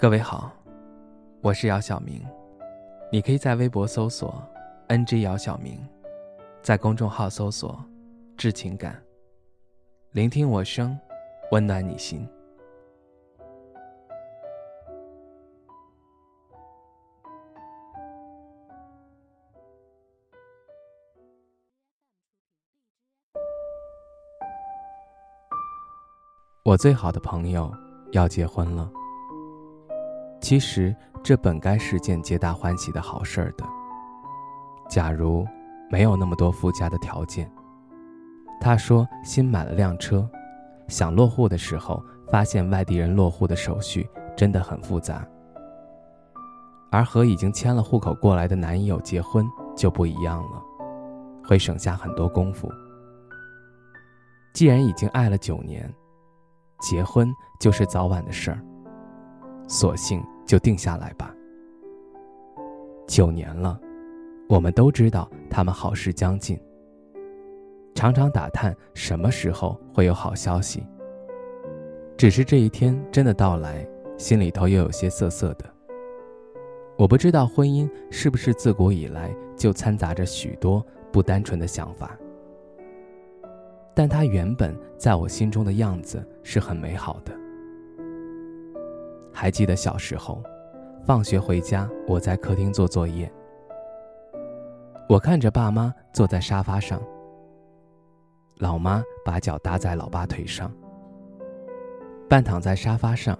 各位好，我是姚晓明，你可以在微博搜索 “ng 姚晓明”，在公众号搜索“致情感”，聆听我声，温暖你心。我最好的朋友要结婚了。其实这本该是件皆大欢喜的好事儿的。假如没有那么多附加的条件，他说新买了辆车，想落户的时候发现外地人落户的手续真的很复杂，而和已经迁了户口过来的男友结婚就不一样了，会省下很多功夫。既然已经爱了九年，结婚就是早晚的事儿。索性就定下来吧。九年了，我们都知道他们好事将近，常常打探什么时候会有好消息。只是这一天真的到来，心里头又有些涩涩的。我不知道婚姻是不是自古以来就掺杂着许多不单纯的想法，但它原本在我心中的样子是很美好的。还记得小时候，放学回家，我在客厅做作业。我看着爸妈坐在沙发上，老妈把脚搭在老爸腿上，半躺在沙发上，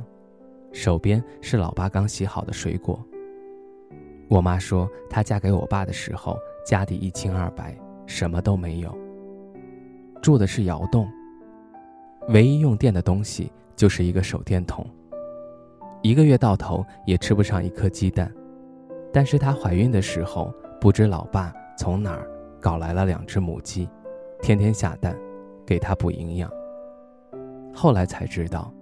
手边是老爸刚洗好的水果。我妈说，她嫁给我爸的时候，家底一清二白，什么都没有，住的是窑洞，唯一用电的东西就是一个手电筒。一个月到头也吃不上一颗鸡蛋，但是她怀孕的时候，不知老爸从哪儿搞来了两只母鸡，天天下蛋，给她补营养。后来才知道，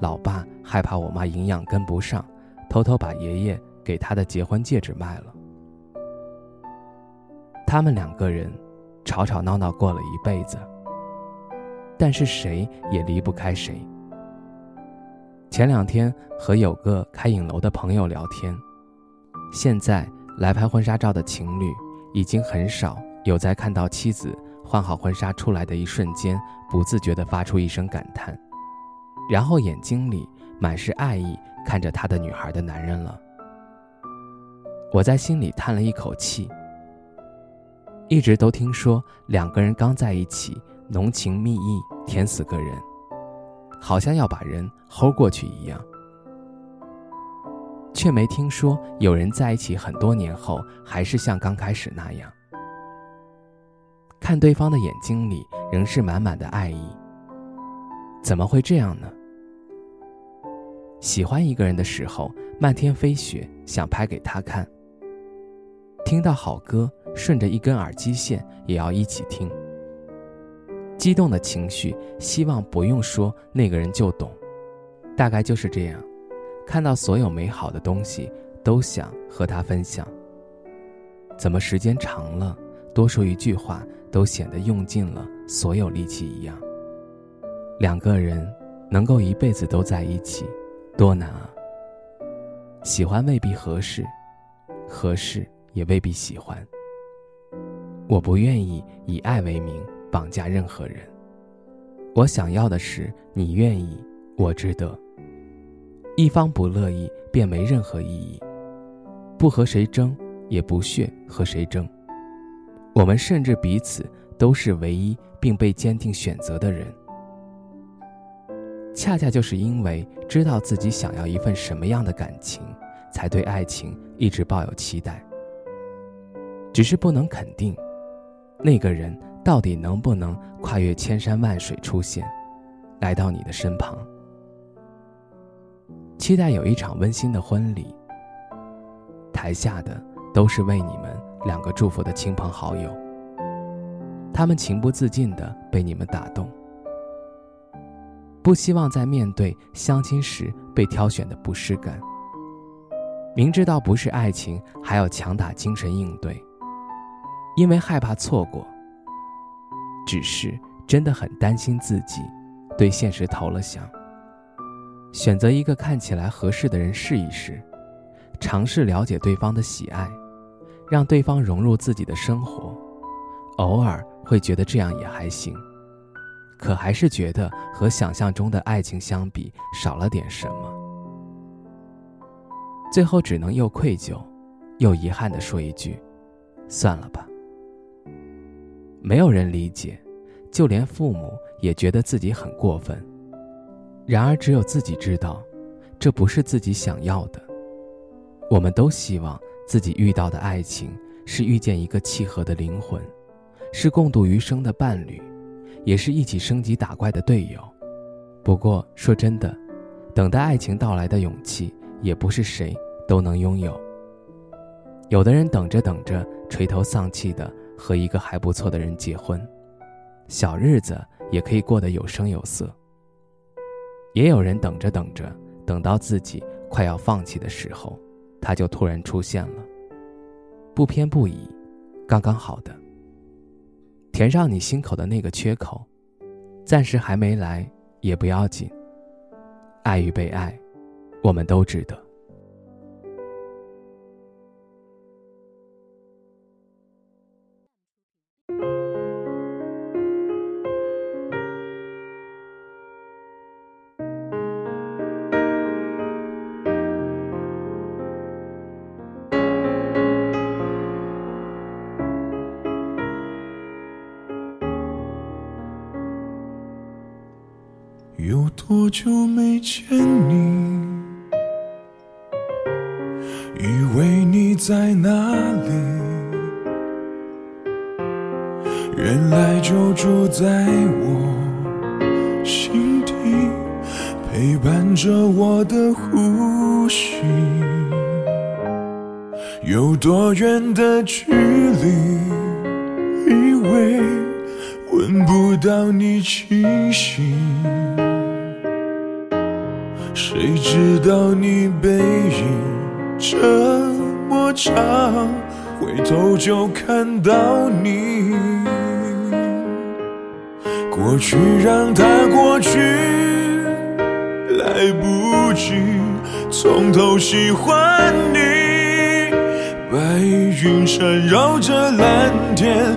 老爸害怕我妈营养跟不上，偷偷把爷爷给她的结婚戒指卖了。他们两个人吵吵闹闹过了一辈子，但是谁也离不开谁。前两天和有个开影楼的朋友聊天，现在来拍婚纱照的情侣已经很少有在看到妻子换好婚纱出来的一瞬间不自觉地发出一声感叹，然后眼睛里满是爱意看着他的女孩的男人了。我在心里叹了一口气。一直都听说两个人刚在一起浓情蜜意甜死个人。好像要把人齁过去一样，却没听说有人在一起很多年后还是像刚开始那样，看对方的眼睛里仍是满满的爱意。怎么会这样呢？喜欢一个人的时候，漫天飞雪想拍给他看；听到好歌，顺着一根耳机线也要一起听。激动的情绪，希望不用说，那个人就懂。大概就是这样，看到所有美好的东西，都想和他分享。怎么时间长了，多说一句话都显得用尽了所有力气一样？两个人能够一辈子都在一起，多难啊！喜欢未必合适，合适也未必喜欢。我不愿意以爱为名。绑架任何人，我想要的是你愿意，我值得。一方不乐意，便没任何意义。不和谁争，也不屑和谁争。我们甚至彼此都是唯一并被坚定选择的人。恰恰就是因为知道自己想要一份什么样的感情，才对爱情一直抱有期待。只是不能肯定，那个人。到底能不能跨越千山万水出现，来到你的身旁？期待有一场温馨的婚礼，台下的都是为你们两个祝福的亲朋好友，他们情不自禁地被你们打动。不希望在面对相亲时被挑选的不适感，明知道不是爱情，还要强打精神应对，因为害怕错过。只是真的很担心自己，对现实投了降。选择一个看起来合适的人试一试，尝试了解对方的喜爱，让对方融入自己的生活。偶尔会觉得这样也还行，可还是觉得和想象中的爱情相比少了点什么。最后只能又愧疚，又遗憾地说一句：“算了吧。”没有人理解，就连父母也觉得自己很过分。然而只有自己知道，这不是自己想要的。我们都希望自己遇到的爱情是遇见一个契合的灵魂，是共度余生的伴侣，也是一起升级打怪的队友。不过说真的，等待爱情到来的勇气。也不是谁都能拥有。有的人等着等着，垂头丧气的和一个还不错的人结婚，小日子也可以过得有声有色。也有人等着等着，等到自己快要放弃的时候，他就突然出现了，不偏不倚，刚刚好的，填上你心口的那个缺口。暂时还没来也不要紧，爱与被爱。我们都值得。多久没见你？以为你在哪里，原来就住在我心底，陪伴着我的呼吸。有多远的距离，以为闻不到你气息，谁知道你背影。这么长，回头就看到你。过去让它过去，来不及从头喜欢你。白云缠绕着蓝天，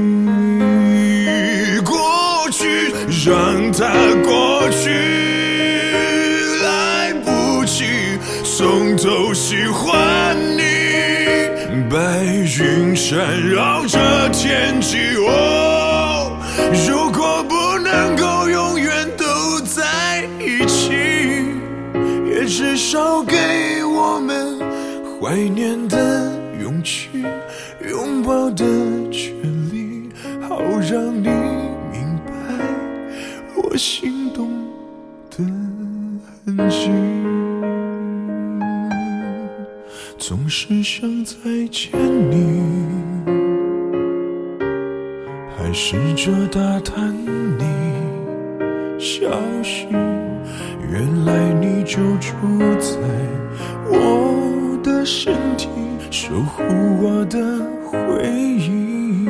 缠绕着天际，哦，如果不。能够永远都在一起，也至少给我们怀念的勇气，拥抱的权利，好让你明白我心动的痕迹。总是想再见你。还试着打探你消息，原来你就住在我的身体，守护我的回忆。